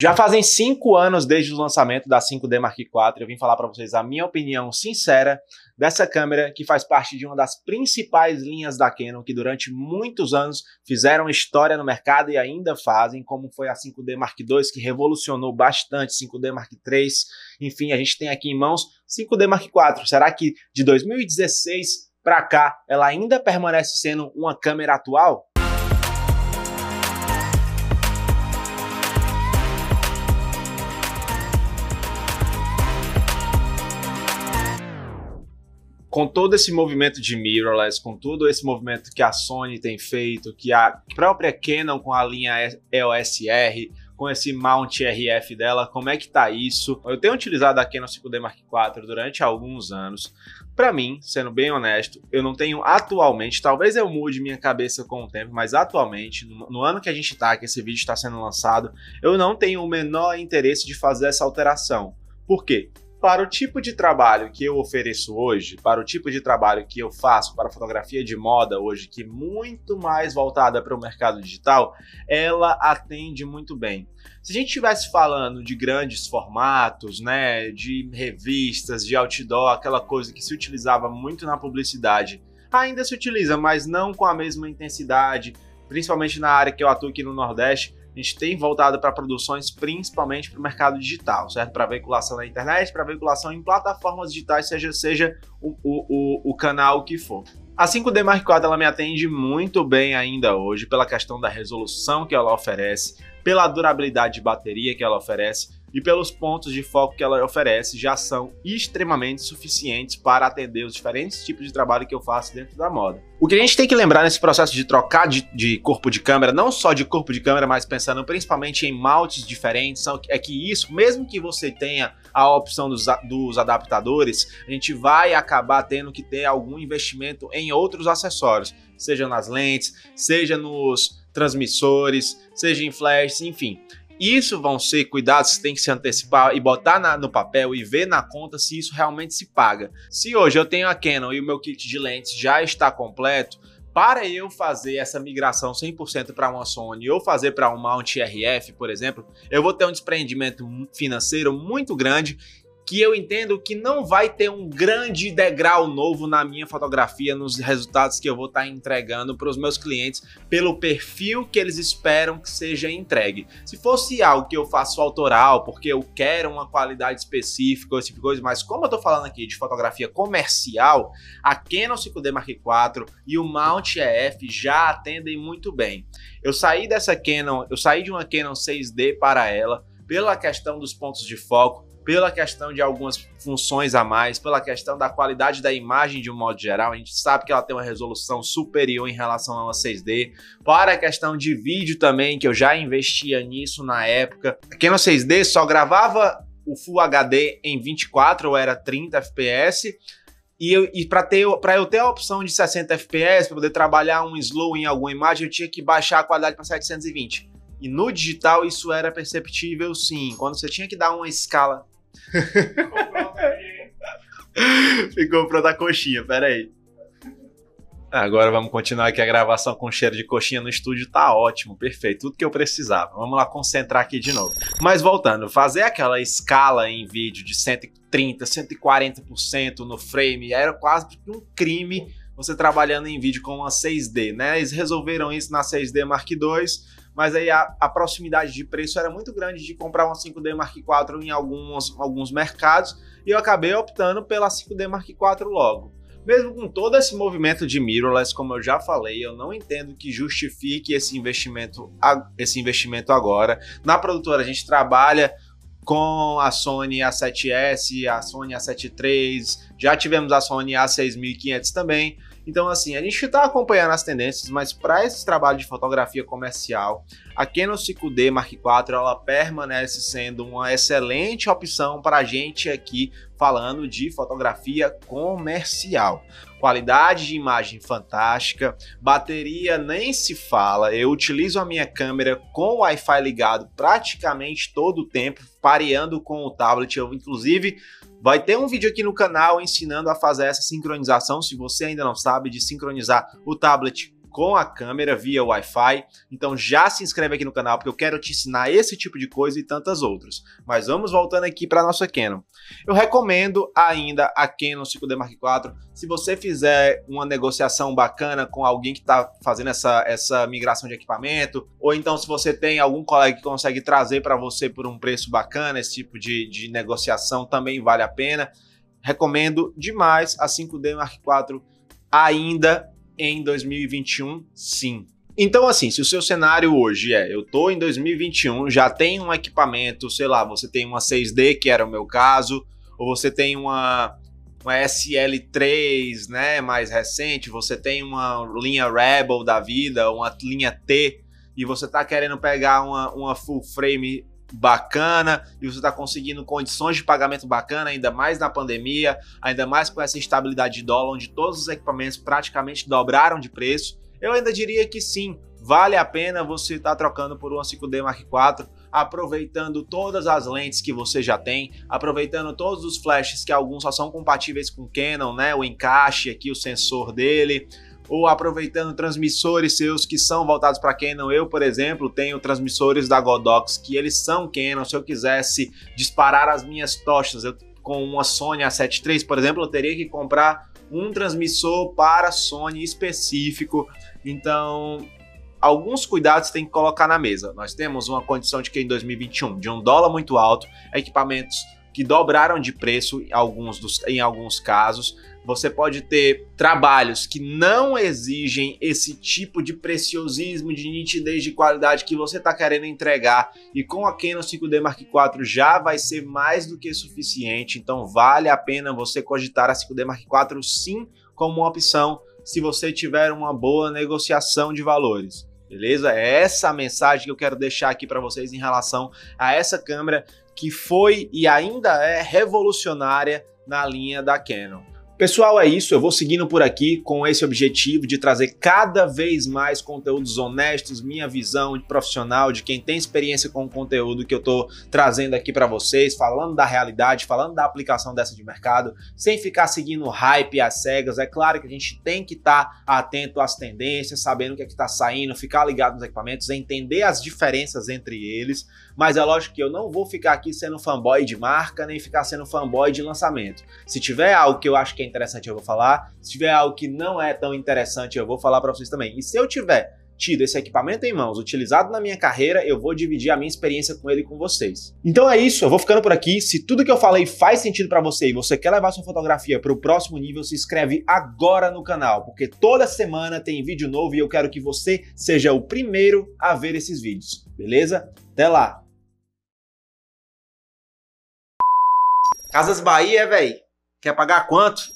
Já fazem cinco anos desde o lançamento da 5D Mark IV. Eu vim falar para vocês a minha opinião sincera dessa câmera que faz parte de uma das principais linhas da Canon que durante muitos anos fizeram história no mercado e ainda fazem, como foi a 5D Mark II que revolucionou bastante, 5D Mark III. Enfim, a gente tem aqui em mãos 5D Mark IV. Será que de 2016 para cá ela ainda permanece sendo uma câmera atual? Com todo esse movimento de mirrorless, com todo esse movimento que a Sony tem feito, que a própria Canon com a linha EOS R, com esse mount RF dela, como é que tá isso? Eu tenho utilizado a Canon 5D Mark IV durante alguns anos. Para mim, sendo bem honesto, eu não tenho atualmente, talvez eu mude minha cabeça com o tempo, mas atualmente, no, no ano que a gente tá, que esse vídeo está sendo lançado, eu não tenho o menor interesse de fazer essa alteração. Por quê? Para o tipo de trabalho que eu ofereço hoje, para o tipo de trabalho que eu faço para fotografia de moda hoje, que é muito mais voltada para o mercado digital, ela atende muito bem. Se a gente estivesse falando de grandes formatos, né, de revistas, de outdoor, aquela coisa que se utilizava muito na publicidade, ainda se utiliza, mas não com a mesma intensidade, principalmente na área que eu atuo aqui no Nordeste, a gente tem voltado para produções principalmente para o mercado digital, certo? Para veiculação na internet, para veiculação em plataformas digitais, seja, seja o, o, o, canal que for. A 5D Mark IV ela me atende muito bem ainda hoje pela questão da resolução que ela oferece, pela durabilidade de bateria que ela oferece, e pelos pontos de foco que ela oferece já são extremamente suficientes para atender os diferentes tipos de trabalho que eu faço dentro da moda. O que a gente tem que lembrar nesse processo de trocar de, de corpo de câmera, não só de corpo de câmera, mas pensando principalmente em maltes diferentes, é que isso, mesmo que você tenha a opção dos, dos adaptadores, a gente vai acabar tendo que ter algum investimento em outros acessórios, seja nas lentes, seja nos transmissores, seja em flash, enfim. Isso vão ser cuidados que tem que se antecipar e botar na, no papel e ver na conta se isso realmente se paga. Se hoje eu tenho a Canon e o meu kit de lentes já está completo, para eu fazer essa migração 100% para uma Sony ou fazer para um mount RF, por exemplo, eu vou ter um desprendimento financeiro muito grande que eu entendo que não vai ter um grande degrau novo na minha fotografia, nos resultados que eu vou estar tá entregando para os meus clientes, pelo perfil que eles esperam que seja entregue. Se fosse algo que eu faço autoral, porque eu quero uma qualidade específica, esse tipo de coisa, mas como eu estou falando aqui de fotografia comercial, a Canon 5D Mark IV e o Mount EF já atendem muito bem. Eu saí dessa Canon, eu saí de uma Canon 6D para ela, pela questão dos pontos de foco, pela questão de algumas funções a mais, pela questão da qualidade da imagem de um modo geral, a gente sabe que ela tem uma resolução superior em relação a uma 6D, para a questão de vídeo também, que eu já investia nisso na época. Aqui no 6D só gravava o Full HD em 24 ou era 30 FPS, e, e para eu ter a opção de 60 FPS, para poder trabalhar um slow em alguma imagem, eu tinha que baixar a qualidade para 720. E no digital isso era perceptível sim. Quando você tinha que dar uma escala Ficou pronta a coxinha, pera aí. Agora vamos continuar aqui a gravação com cheiro de coxinha no estúdio, tá ótimo, perfeito, tudo que eu precisava. Vamos lá concentrar aqui de novo. Mas voltando, fazer aquela escala em vídeo de 130, 140% no frame era quase um crime você trabalhando em vídeo com uma 6D, né? Eles resolveram isso na 6D Mark II, mas aí a, a, proximidade de preço era muito grande de comprar uma 5D Mark IV em alguns, alguns mercados e eu acabei optando pela 5D Mark IV logo. Mesmo com todo esse movimento de mirrorless, como eu já falei, eu não entendo que justifique esse investimento, esse investimento agora. Na produtora a gente trabalha com a Sony A7S, a Sony A7 III, já tivemos a Sony A6500 também. Então, assim, a gente está acompanhando as tendências, mas para esse trabalho de fotografia comercial, a Canon 5D Mark IV ela permanece sendo uma excelente opção para a gente aqui falando de fotografia comercial. Qualidade de imagem fantástica, bateria nem se fala. Eu utilizo a minha câmera com o Wi-Fi ligado praticamente todo o tempo, pareando com o tablet. Eu, inclusive, Vai ter um vídeo aqui no canal ensinando a fazer essa sincronização, se você ainda não sabe, de sincronizar o tablet com a câmera via Wi-Fi. Então já se inscreve aqui no canal porque eu quero te ensinar esse tipo de coisa e tantas outras. Mas vamos voltando aqui para nossa Canon. Eu recomendo ainda a Canon 5D Mark IV. Se você fizer uma negociação bacana com alguém que está fazendo essa, essa migração de equipamento, ou então se você tem algum colega que consegue trazer para você por um preço bacana, esse tipo de, de negociação também vale a pena. Recomendo demais a 5D Mark IV ainda em 2021, sim. Então, assim, se o seu cenário hoje é, eu tô em 2021, já tem um equipamento, sei lá, você tem uma 6D, que era o meu caso, ou você tem uma, uma SL3, né, mais recente, você tem uma linha Rebel da vida, uma linha T, e você tá querendo pegar uma, uma full frame bacana e você está conseguindo condições de pagamento bacana, ainda mais na pandemia, ainda mais com essa instabilidade de dólar, onde todos os equipamentos praticamente dobraram de preço, eu ainda diria que sim, vale a pena você estar tá trocando por uma 5D Mark IV, aproveitando todas as lentes que você já tem, aproveitando todos os flashes que alguns só são compatíveis com Canon, né? O encaixe aqui, o sensor dele, ou aproveitando transmissores seus que são voltados para Canon. Eu, por exemplo, tenho transmissores da Godox que eles são Canon. Se eu quisesse disparar as minhas tochas eu, com uma Sony A7 III, por exemplo, eu teria que comprar um transmissor para Sony específico. Então, alguns cuidados tem que colocar na mesa. Nós temos uma condição de que em 2021, de um dólar muito alto, equipamentos que dobraram de preço em alguns, dos, em alguns casos. Você pode ter trabalhos que não exigem esse tipo de preciosismo, de nitidez, de qualidade que você está querendo entregar. E com a Canon 5D Mark IV já vai ser mais do que suficiente. Então vale a pena você cogitar a 5D Mark IV sim como uma opção se você tiver uma boa negociação de valores. Beleza? É essa a mensagem que eu quero deixar aqui para vocês em relação a essa câmera que foi e ainda é revolucionária na linha da Canon. Pessoal, é isso. Eu vou seguindo por aqui com esse objetivo de trazer cada vez mais conteúdos honestos, minha visão de profissional, de quem tem experiência com o conteúdo que eu estou trazendo aqui para vocês, falando da realidade, falando da aplicação dessa de mercado, sem ficar seguindo hype às cegas. É claro que a gente tem que estar tá atento às tendências, sabendo o que é está saindo, ficar ligado nos equipamentos, entender as diferenças entre eles. Mas é lógico que eu não vou ficar aqui sendo fanboy de marca, nem ficar sendo fanboy de lançamento. Se tiver algo que eu acho que é interessante, eu vou falar. Se tiver algo que não é tão interessante, eu vou falar para vocês também. E se eu tiver tido esse equipamento em mãos, utilizado na minha carreira, eu vou dividir a minha experiência com ele com vocês. Então é isso, eu vou ficando por aqui. Se tudo que eu falei faz sentido para você e você quer levar sua fotografia para o próximo nível, se inscreve agora no canal, porque toda semana tem vídeo novo e eu quero que você seja o primeiro a ver esses vídeos. Beleza? Até lá. Casas Bahia, velho. Quer pagar quanto?